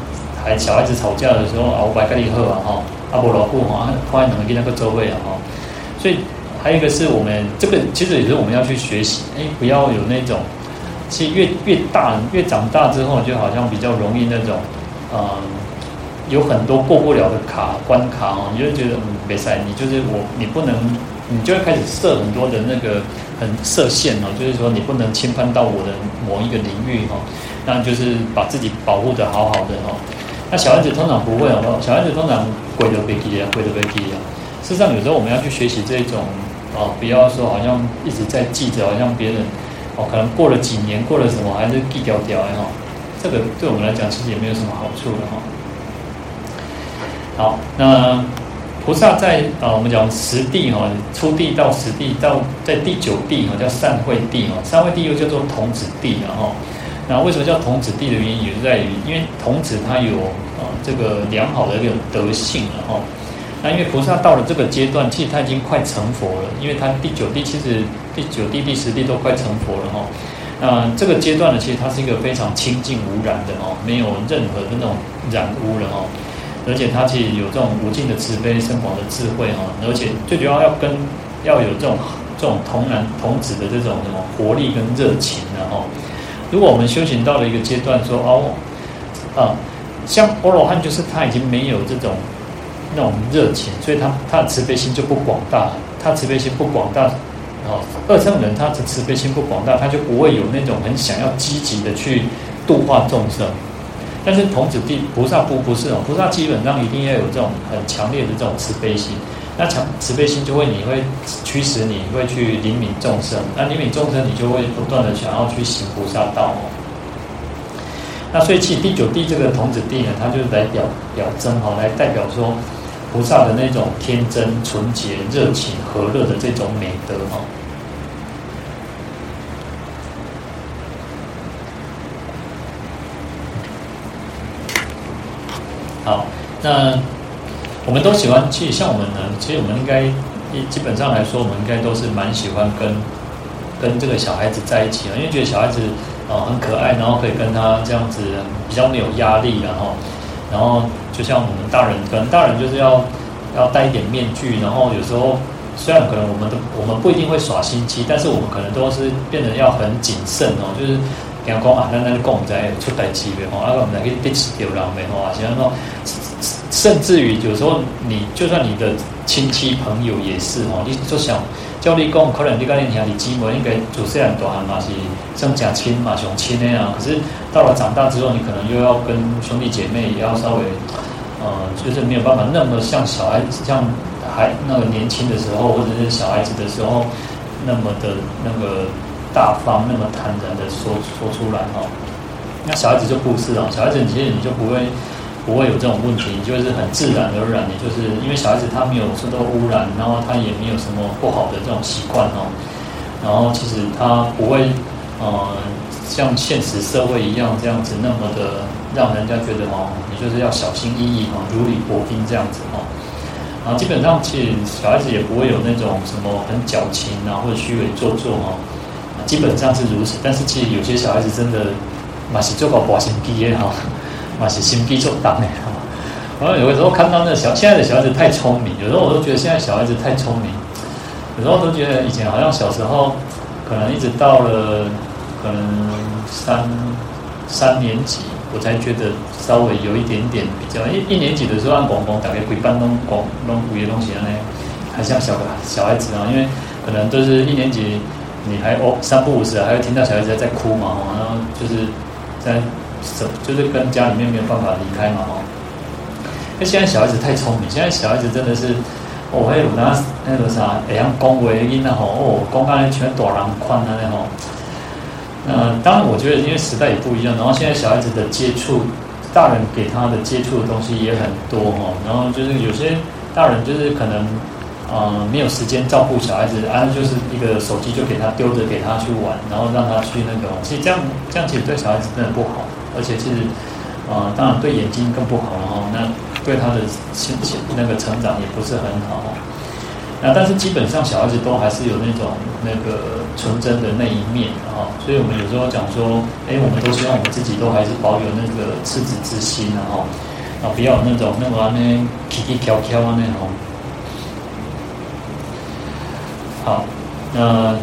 还小孩子吵架的时候啊，我白跟你喝啊哈，阿伯老父哈，快能跟那个周围啊哈。所以还有一个是我们这个，其实也是我们要去学习，哎，不要有那种，其实越越大越长大之后，就好像比较容易那种，嗯。有很多过不了的卡关卡哦，你就觉得嗯，没赛，你就是我，你不能，你就会开始设很多的那个很设限哦，就是说你不能侵犯到我的某一个领域哈，那就是把自己保护得好好的哈。那小孩子通常不会哦，小孩子通常鬼都被踢啊，鬼都被踢啊。事实上，有时候我们要去学习这种哦，不要说好像一直在记着，好像别人哦，可能过了几年，过了什么还是记掉掉的哈。这个对我们来讲其实也没有什么好处的哈。好，那菩萨在啊，我们讲十地哈，初地到十地到在第九地哈，叫善慧地哈，善慧地又叫做童子地然后，那为什么叫童子地的原因，也是在于，因为童子他有啊这个良好的一个德性了哈。那因为菩萨到了这个阶段，其实他已经快成佛了，因为他第九地其实第九地、第十地都快成佛了哈。那这个阶段呢，其实它是一个非常清净无染的哦，没有任何的那种染污了哦。而且他其实有这种无尽的慈悲、深广的智慧哈。而且最主要要跟要有这种这种童男童子的这种什么活力跟热情的哈。如果我们修行到了一个阶段说，哦啊，像阿罗汉就是他已经没有这种。那种热情，所以他他的慈悲心就不广大，他慈悲心不广大，哦，二乘人他的慈悲心不广大，他就不会有那种很想要积极的去度化众生。但是童子地菩萨不不是哦，菩萨基本上一定要有这种很强烈的这种慈悲心，那强慈悲心就会你会驱使你会去怜悯众生，那怜悯众生你就会不断的想要去行菩萨道。那所以其第九地这个童子地呢，它就是来表表征哈，来代表说。菩萨的那种天真、纯洁、热情、和乐的这种美德哈。好，那我们都喜欢，其实像我们呢，其实我们应该基本上来说，我们应该都是蛮喜欢跟跟这个小孩子在一起啊，因为觉得小孩子啊很可爱，然后可以跟他这样子比较没有压力，然后。然后就像我们大人，可能大人就是要要戴一点面具，然后有时候虽然可能我们都我们不一定会耍心机，但是我们可能都是变得要很谨慎哦，就是比方说啊，那那个公仔出代志的哦，啊我们来去滴死掉人的哦，像那甚至于有时候你就算你的亲戚朋友也是哦，你就想。叫你讲，可能你跟你兄弟姊妹应该主持人大汉嘛是像假亲嘛像亲那样，可是到了长大之后，你可能又要跟兄弟姐妹也要稍微，呃，就是没有办法那么像小孩子，像还那个年轻的时候，或者是小孩子的时候，那么的那个大方，那么坦然的说说出来哈。那小孩子就不是了，小孩子其实你就不会。不会有这种问题，就是很自然而然，的就是因为小孩子他没有受到污染，然后他也没有什么不好的这种习惯哦，然后其实他不会呃像现实社会一样这样子那么的让人家觉得哦，你就是要小心翼翼哦，如履薄冰这样子哦，然后基本上其实小孩子也不会有那种什么很矫情啊或者虚伪做作哦，基本上是如此。但是其实有些小孩子真的嘛是做个寡心毕业哈。那是心机重大的，然后有的时候看到那小现在的小孩子太聪明，有时候我都觉得现在小孩子太聪明，有时候都觉得以前好像小时候，可能一直到了可能三三年级，我才觉得稍微有一点点比较一一年级的时候按广播打开鬼班弄广弄古的东西呢，还像小小孩子啊，因为可能都是一年级，你还哦三不五时还会听到小孩子在哭嘛，然后就是在。就是跟家里面没有办法离开嘛，哦。那现在小孩子太聪明，现在小孩子真的是，哦，还有那那个啥，会晓讲话音啊，吼，哦，讲讲咧全大人宽啊，那吼。呃，当然，我觉得因为时代也不一样，然后现在小孩子的接触，大人给他的接触的东西也很多哈，然后就是有些大人就是可能，呃，没有时间照顾小孩子，啊，就是一个手机就给他丢着给他去玩，然后让他去那个，其实这样这样其实对小孩子真的不好。而且是，呃，当然对眼睛更不好哈。那对他的心情那个成长也不是很好。那但是基本上小孩子都还是有那种那个纯真的那一面哈。所以我们有时候讲说，哎，我们都希望我们自己都还是保有那个赤子之心然后啊，不要有那种那么那起起跳跳啊那种。好，那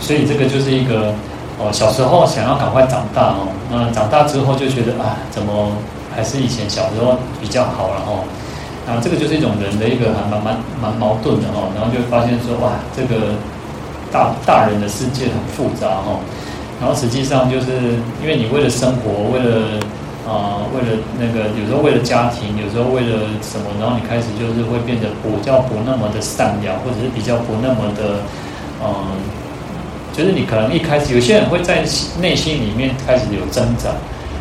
所以这个就是一个。哦，小时候想要赶快长大哦，那长大之后就觉得啊，怎么还是以前小时候比较好了哦。然后这个就是一种人的一个还蛮蛮蛮矛盾的哦。然后就发现说哇，这个大大人的世界很复杂哦。然后实际上就是因为你为了生活，为了啊、为了那个有时候为了家庭，有时候为了什么，然后你开始就是会变得比较不那么的善良，或者是比较不那么的嗯。就是你可能一开始有些人会在内心里面开始有挣扎，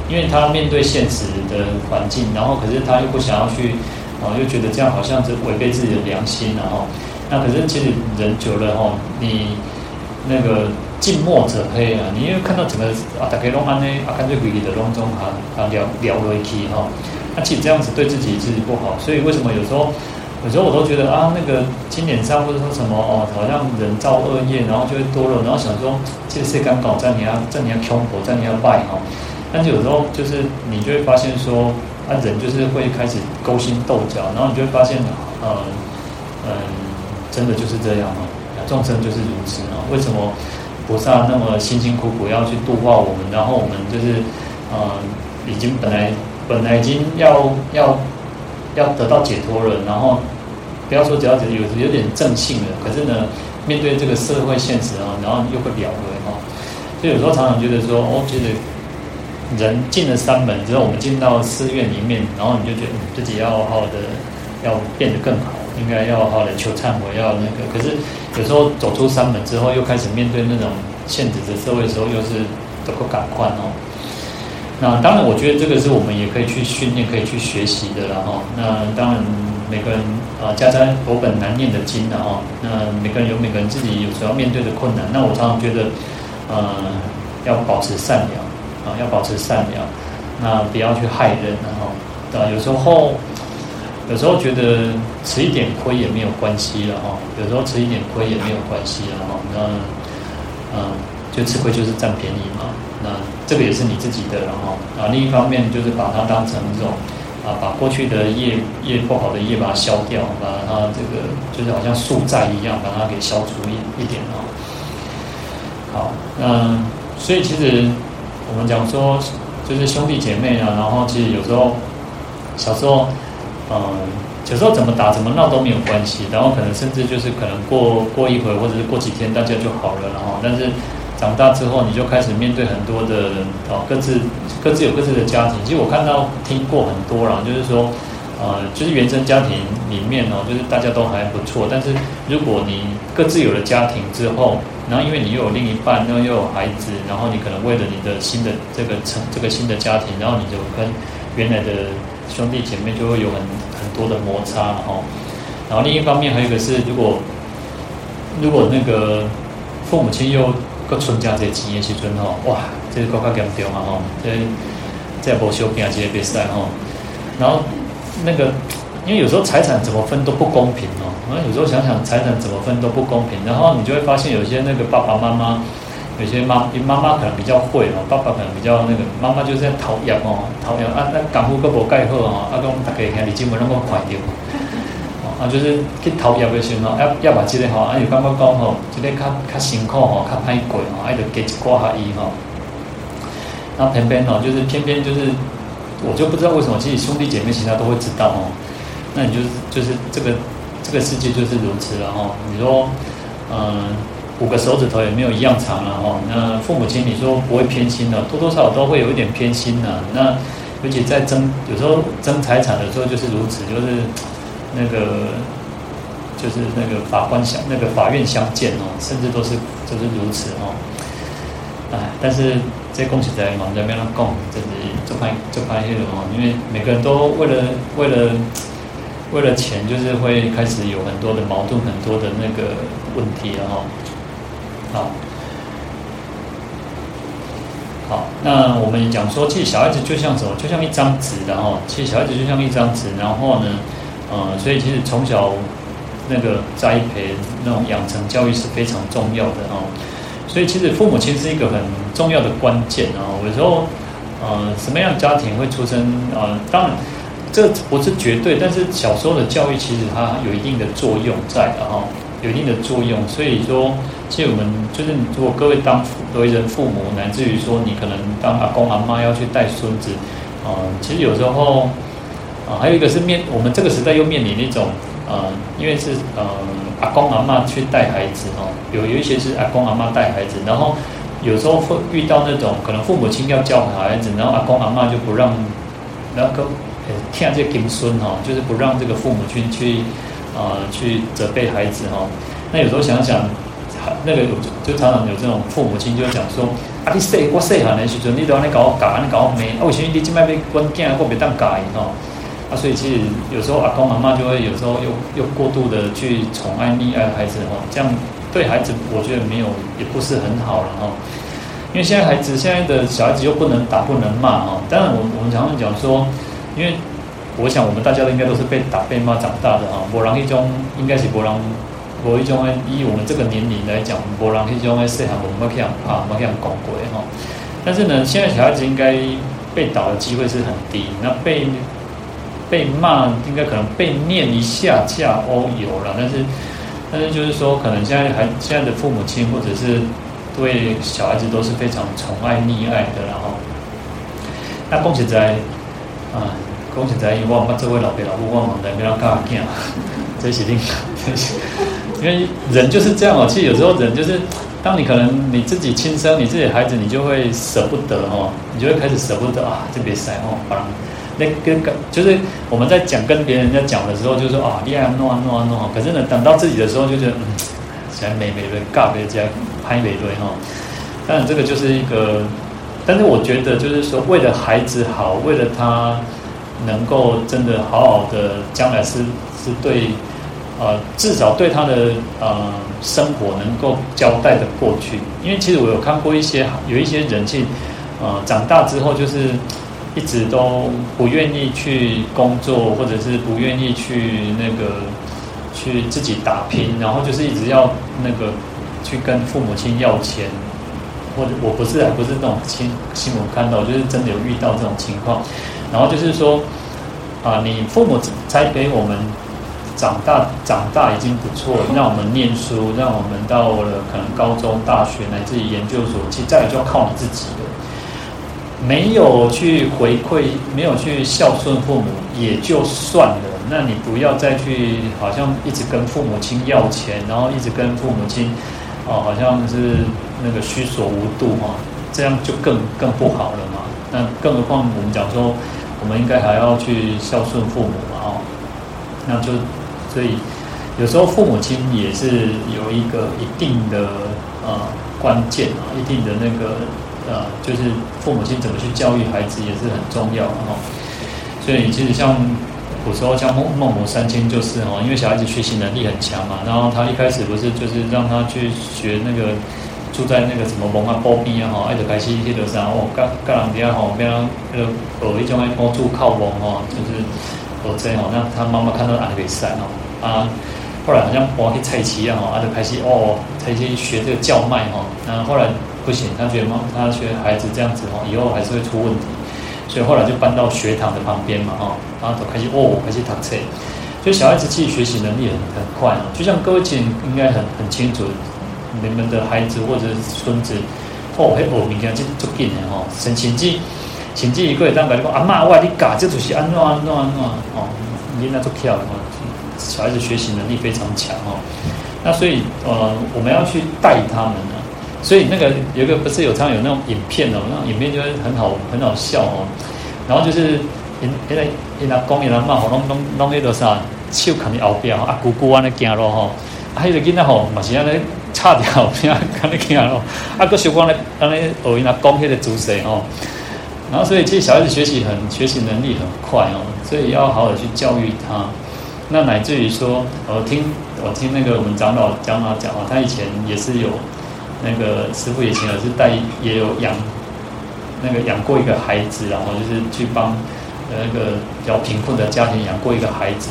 因为他面对现实的环境，然后可是他又不想要去，哦，又觉得这样好像是违背自己的良心，然后，那可是其实人久了哈，你那个近墨者黑啊，你因为看到整个啊，大家拢安呢，啊，干脆回去的拢中啊啊聊聊了一起哈，那其实这样子对自己其实不好，所以为什么有时候有时候我都觉得啊，那个经典上或者说什么哦，好像人造恶业，然后就会堕落，然后想说这个是刚搞在你要在你要穷婆在你要拜哈，但是有时候就是你就会发现说啊，人就是会开始勾心斗角，然后你就会发现呃嗯，真的就是这样啊，众生就是如此啊，为什么？菩萨那么辛辛苦苦要去度化我们，然后我们就是，呃，已经本来本来已经要要要得到解脱了，然后不要说只要有有点正性了，可是呢，面对这个社会现实啊，然后又会了了哈。所以有时候常常觉得说，哦，觉得人进了山门之后，我们进到寺院里面，然后你就觉得自己要好好的要变得更好。应该要好好的求忏悔，要那个。可是有时候走出山门之后，又开始面对那种现实的社会时候，又是都不敢换哦。那当然，我觉得这个是我们也可以去训练、可以去学习的了哈。那当然，每个人啊，家家有本难念的经的哈。那每个人有每个人自己有时候要面对的困难。那我常常觉得，呃，要保持善良啊，要保持善良，那不要去害人然后啊，有时候。有时候觉得吃一点亏也没有关系了哈，有时候吃一点亏也没有关系了哈。那嗯，就吃亏就是占便宜嘛。那这个也是你自己的了哈。啊，另一方面就是把它当成一种啊，把过去的业业不好的业把它消掉，把它这个就是好像宿债一样，把它给消除一一点啊。好，那所以其实我们讲说，就是兄弟姐妹啊，然后其实有时候小时候。嗯，有时候怎么打怎么闹都没有关系，然后可能甚至就是可能过过一会或者是过几天大家就好了，然后但是长大之后你就开始面对很多的哦，各自各自有各自的家庭。其实我看到听过很多啦，就是说呃，就是原生家庭里面哦，就是大家都还不错，但是如果你各自有了家庭之后，然后因为你又有另一半，然后又有孩子，然后你可能为了你的新的这个成这个新的家庭，然后你就跟原来的。兄弟姐妹就会有很很多的摩擦哦，然后另一方面还有一个是，如果如果那个父母亲又个存家这钱的时阵吼，哇，这个更加严重啊哈，这这无小病这些比赛吼，然后那个因为有时候财产怎么分都不公平哦，然后有时候想想财产怎么分都不公平，然后你就会发现有些那个爸爸妈妈。有些妈，因妈妈可能比较会哦，爸爸可能比较那个，妈妈就是在讨厌哦，讨厌啊，那功夫阁无盖好哦，啊，讲大家兄弟姊妹拢够快点，哦，啊，就是去讨厌的时候，要要把这个吼，啊，有感觉讲吼，这个较较辛苦吼，较歹过吼，还得给一挂下伊吼，那偏偏哦，就是偏偏就是，我就不知道为什么，其实兄弟姐妹其他都会知道吼，那你就是就是这个这个世界就是如此了哈，你说，嗯。五个手指头也没有一样长了哈。那父母亲你说不会偏心的，多多少少都会有一点偏心的。那尤其在争，有时候争财产的时候就是如此，就是那个就是那个法官相那个法院相见哦，甚至都是就是如此哦。哎，但是这恭喜在忙在边上供，这是这块这块黑的哦，因为每个人都为了为了为了钱，就是会开始有很多的矛盾，很多的那个问题了哈。好，好，那我们讲说，其实小孩子就像什么？就像一张纸，然后其实小孩子就像一张纸，然后呢，呃，所以其实从小那个栽培、那种养成教育是非常重要的哦。所以其实父母亲是一个很重要的关键啊。有时候，呃，什么样的家庭会出生？呃，当然这不是绝对，但是小时候的教育其实它有一定的作用在的哈。有一定的作用，所以说，其实我们就是，如果各位当为人父母，乃至于说你可能当阿公阿妈要去带孙子，啊、其实有时候，啊、还有一个是面，我们这个时代又面临一种，呃，因为是呃阿公阿妈去带孩子哦，有有一些是阿公阿妈带孩子，然后有时候会遇到那种可能父母亲要教孩子，然后阿公阿妈就不让，然后听这个金孙哈，就是不让这个父母亲去。啊、去责备孩子哈，那有时候想想，那个就常常有这种父母亲就讲说，啊，你细我细汉的时阵，你都安尼搞我教，安尼搞我骂，啊，为什么你这摆要关囝，我别当教伊吼？啊，所以其实有时候阿公阿妈就会有时候又又过度的去宠爱溺爱孩子哈，这样对孩子我觉得没有也不是很好了哈。因为现在孩子现在的小孩子又不能打不能骂哈。当然我我们常常讲说，因为我想我们大家都应该都是被打被骂长大的哈。某人一种应该是某人某一种以我们这个年龄来讲，某人一种的细汉我们不这样啊，不这样讲过哈。但是呢，现在小孩子应该被打的机会是很低，那被。被骂应该可能被念一下架哦有了，但是但是就是说，可能现在还现在的父母亲或者是对小孩子都是非常宠爱溺爱的，然后那恭喜在啊，恭喜在，因为我们这位老爸老母，我们来不要干干，这是另，这是因为人就是这样哦。其实有时候人就是，当你可能你自己亲生你自己孩子，你就会舍不得哦，你就会开始舍不得啊，这别塞哦，把。跟跟就是我们在讲跟别人在讲的时候，就是说啊，你爱弄啊弄啊弄啊。可是呢，等到自己的时候，就觉得嗯，现在美美的尬别家拍美堆哈。当然这个就是一个，但是我觉得就是说，为了孩子好，为了他能够真的好好的将来是是对呃，至少对他的呃生活能够交代的过去。因为其实我有看过一些有一些人气呃长大之后就是。一直都不愿意去工作，或者是不愿意去那个去自己打拼，然后就是一直要那个去跟父母亲要钱，或者我不是还不是那种新新闻看到，就是真的有遇到这种情况。然后就是说啊，你父母才给我们长大长大已经不错，让我们念书，让我们到了可能高中、大学乃至于研究所，其实再来就要靠你自己的。没有去回馈，没有去孝顺父母也就算了。那你不要再去，好像一直跟父母亲要钱，然后一直跟父母亲，哦，好像是那个虚索无度哈，这样就更更不好了嘛。那更何况我们讲说，我们应该还要去孝顺父母嘛，哦，那就所以有时候父母亲也是有一个一定的呃关键啊，一定的那个。啊，就是父母亲怎么去教育孩子也是很重要的哈。所以其实像古时候像孟孟母三迁就是哈，因为小孩子学习能力很强嘛，然后他一开始不是就是让他去学那个住在那个什么蒙啊包边啊哈，爱德开西迄个啥哦，干干人家吼，变那个有一种爱包住靠蒙哈，就是我这样，那他妈妈看到阿德赛哦啊，后来好像包去菜市啊哈，阿德开西哦，才去学这个叫卖哈，然后后来。不行，他觉得妈，他觉得孩子这样子哦，以后还是会出问题，所以后来就搬到学堂的旁边嘛，哈，然后就开始哦，开始读册，所以小孩子其实学习能力很很快，就像各位亲应该很很清楚，你们的孩子或者是孙子，哦，嘿，哦，明天就就变了哈，甚至甚至一个月当白你讲阿妈，哇，你嘎这就是安怎安怎安怎哦，你那做跳哦，小孩子学习能力非常强哦，那所以呃，我们要去带他们。所以那个有个不是有常有那种影片哦，那种影片就是很好很好笑哦。然后就是因因为因那公因那骂吼，拢拢拢迄个啥，手扛在后边啊，姑姑安尼行咯吼，啊迄个囡仔吼嘛是安尼插在后边安尼行咯，啊个小光咧安尼学因那讲迄个姿势哦。然后所以其实小孩子学习很学习能力很快哦，所以要好好去教育他。那乃至于说，我听我听那个我们长老长老讲哦，他以前也是有。那个师傅以前也是带，也有养那个养过一个孩子，然后就是去帮那个比较贫困的家庭养过一个孩子。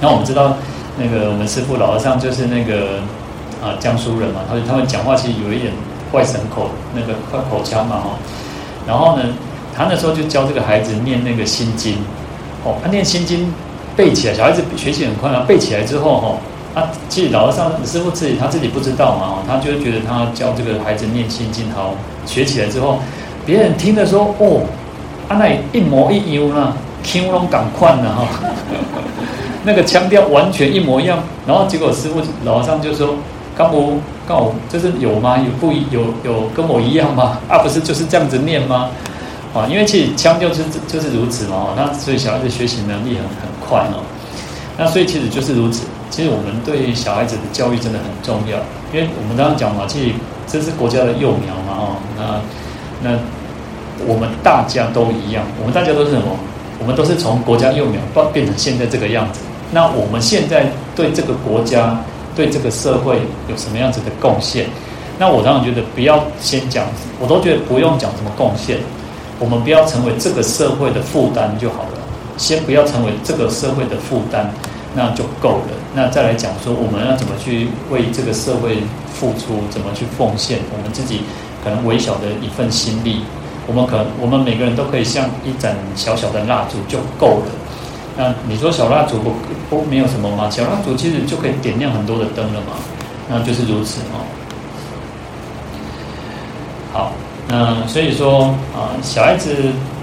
然后我们知道，那个我们师傅老和尚就是那个啊江苏人嘛，他他们讲话其实有一点外省口，那个快口腔嘛哈。然后呢，他那时候就教这个孩子念那个心经，哦，他念心经背起来，小孩子学习很快啊，背起来之后哈。啊，其实老和尚师父自己他自己不知道嘛，他就觉得他教这个孩子念心经好，学起来之后，别人听的说哦，啊那一模一样呢，听拢赶快呢哈，那个腔调完全一模一样，然后结果师父老和尚就说，刚我刚我就是有吗？有不有有跟我一样吗？啊不是就是这样子念吗？啊，因为其实腔调就是就是如此嘛，那所以小孩子学习能力很很快哦，那所以其实就是如此。其实我们对小孩子的教育真的很重要，因为我们刚刚讲嘛，其实这是国家的幼苗嘛，哦，那那我们大家都一样，我们大家都是什么？我们都是从国家幼苗变变成现在这个样子。那我们现在对这个国家对这个社会有什么样子的贡献？那我当然觉得不要先讲，我都觉得不用讲什么贡献，我们不要成为这个社会的负担就好了。先不要成为这个社会的负担，那就够了。那再来讲说，我们要怎么去为这个社会付出，怎么去奉献我们自己可能微小的一份心力。我们可能我们每个人都可以像一盏小小的蜡烛就够了。那你说小蜡烛不不没有什么吗？小蜡烛其实就可以点亮很多的灯了嘛。那就是如此哦。好，那所以说啊，小孩子，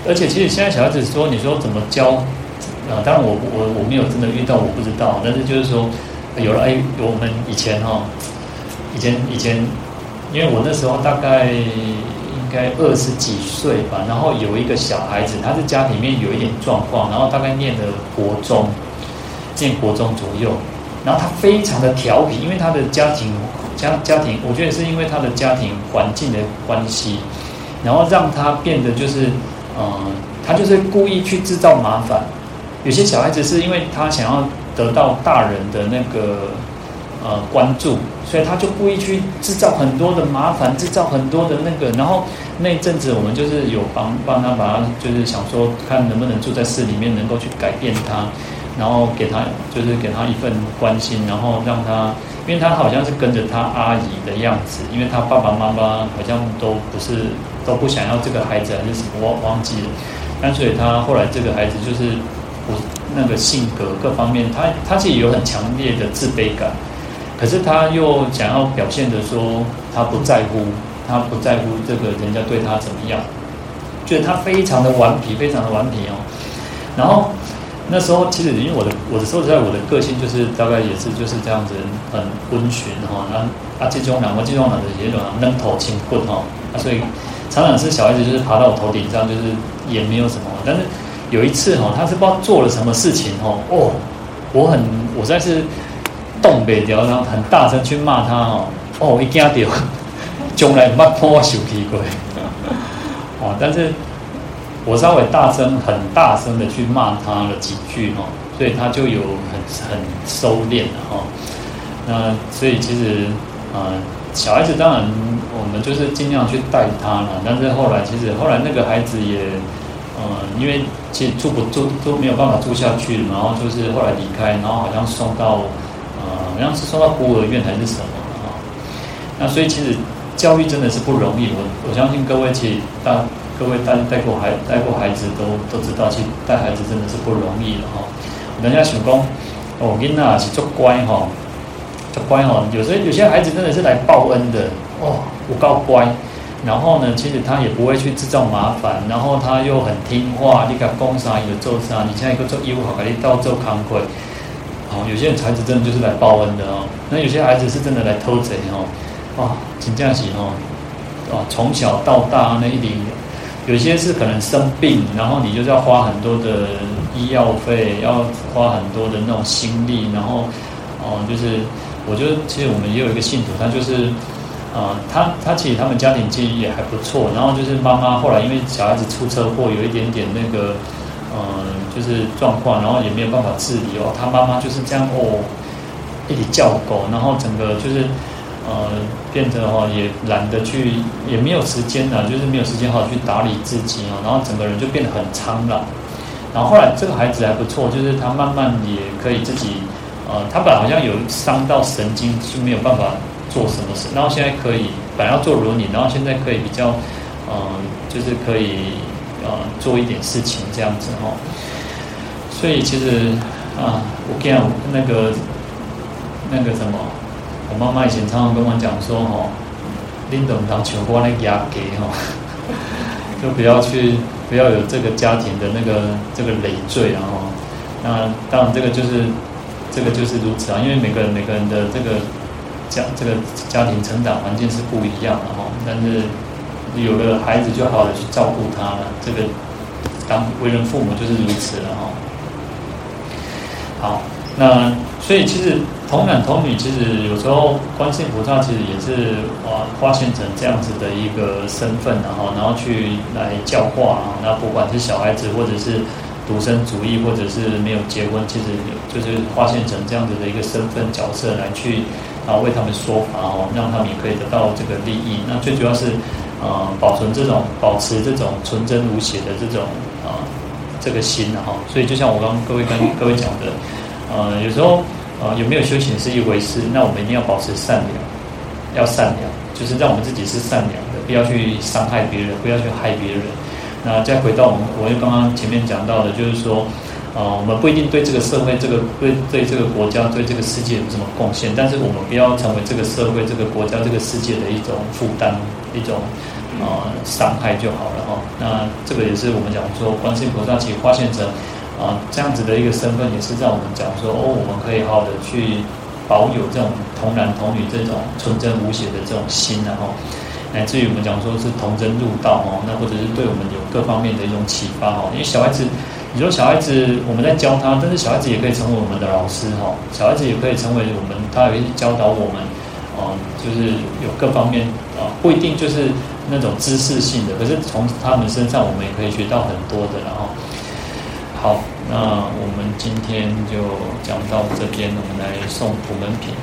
而且其实现在小孩子说，你说怎么教啊？当然我我我没有真的遇到，我不知道。但是就是说，有了哎，我们以前哈，以前以前，因为我那时候大概。应该二十几岁吧，然后有一个小孩子，他是家里面有一点状况，然后大概念了国中，念国中左右，然后他非常的调皮，因为他的家庭家家庭，我觉得是因为他的家庭环境的关系，然后让他变得就是，嗯、他就是故意去制造麻烦。有些小孩子是因为他想要得到大人的那个呃关注。所以他就故意去制造很多的麻烦，制造很多的那个，然后那一阵子我们就是有帮帮他把他，就是想说看能不能住在市里面，能够去改变他，然后给他就是给他一份关心，然后让他，因为他好像是跟着他阿姨的样子，因为他爸爸妈妈好像都不是都不想要这个孩子还是什么忘忘记了，但所以他后来这个孩子就是那个性格各方面，他他自己有很强烈的自卑感。可是他又想要表现的说，他不在乎，他不在乎这个人家对他怎么样，觉得他非常的顽皮，非常的顽皮哦。然后那时候其实因为我的我的说实在，我的个性就是大概也是就是这样子，很温驯哈。那啊这种两个这种两个也种扔头轻棍哈，所以常常是小孩子就是爬到我头顶上，就是也没有什么。但是有一次哈，他是不知道做了什么事情哦，哦，我很我实在是。东北调，然后很大声去骂他哦，哦，一惊到，从来没碰我生气过，哦，但是我稍微大声、很大声的去骂他了几句哈，所以他就有很很收敛了哈。那所以其实啊、小孩子当然我们就是尽量去带他了，但是后来其实后来那个孩子也，嗯，因为其实住不住都没有办法住下去，然后就是后来离开，然后好像送到。呃好像是送到孤儿院还是什么啊？那所以其实教育真的是不容易。我我相信各位其实带各位带带过孩带过孩子都都知道，其实带孩子真的是不容易的哈。人家想讲，哦，囡仔是做乖哈，做乖哈。有时候有些孩子真的是来报恩的哦，我够乖。然后呢，其实他也不会去制造麻烦，然后他又很听话，你甲讲啥伊就做啥。你现在一个做义务好，给你到做康亏。哦，有些孩子真的就是来报恩的哦，那有些孩子是真的来偷贼哦，哇，请假期哦，哦，从小到大那一点点，有些是可能生病，然后你就是要花很多的医药费，要花很多的那种心力，然后哦，就是我觉得其实我们也有一个信徒，他就是、呃，他他其实他们家庭其实也还不错，然后就是妈妈后来因为小孩子出车祸，有一点点那个。嗯，就是状况，然后也没有办法自理哦。他妈妈就是这样哦，一直叫狗，然后整个就是呃，变得哦也懒得去，也没有时间了，就是没有时间好好去打理自己哦。然后整个人就变得很苍老。然后后来这个孩子还不错，就是他慢慢也可以自己呃，他本来好像有伤到神经，就没有办法做什么事。然后现在可以，本来要做轮椅，然后现在可以比较嗯、呃，就是可以。呃，做一点事情这样子哈，所以其实啊，我跟那个那个什么，我妈妈以前常常跟我讲说哈，拎等当求光的压给哈，就不要去不要有这个家庭的那个这个累赘然后，那当然这个就是这个就是如此啊，因为每个人每个人的这个家这个家庭成长环境是不一样的哈，但是。有了孩子就好好去照顾他了，这个当为人父母就是如此了哈。好，那所以其实童男童女其实有时候观世音菩萨其实也是啊化现成这样子的一个身份，然后然后去来教化啊，那不管是小孩子或者是独身主义或者是没有结婚，其实就是化现成这样子的一个身份角色来去啊为他们说法哦，让他们也可以得到这个利益。那最主要是呃保存这种保持这种纯真无邪的这种啊、呃、这个心哈。所以就像我刚刚各位跟各位讲的，呃有时候呃有没有修行是一回事，那我们一定要保持善良，要善良，就是让我们自己是善良的，不要去伤害别人，不要去害别人。那再回到我们，我就刚刚前面讲到的，就是说，呃，我们不一定对这个社会、这个对对这个国家、对这个世界有什么贡献，但是我们不要成为这个社会、这个国家、这个世界的一种负担、一种呃伤害就好了哈。那这个也是我们讲说，观世音菩萨其实化现成啊、呃、这样子的一个身份，也是让我们讲说，哦，我们可以好好的去保有这种童男童女这种纯真无邪的这种心，然后。乃至于我们讲说是童真入道哦，那或者是对我们有各方面的一种启发哦。因为小孩子，你说小孩子我们在教他，但是小孩子也可以成为我们的老师哈。小孩子也可以成为我们，他也会教导我们，哦，就是有各方面啊，不一定就是那种知识性的，可是从他们身上我们也可以学到很多的。然后，好，那我们今天就讲到这边，我们来送普门品。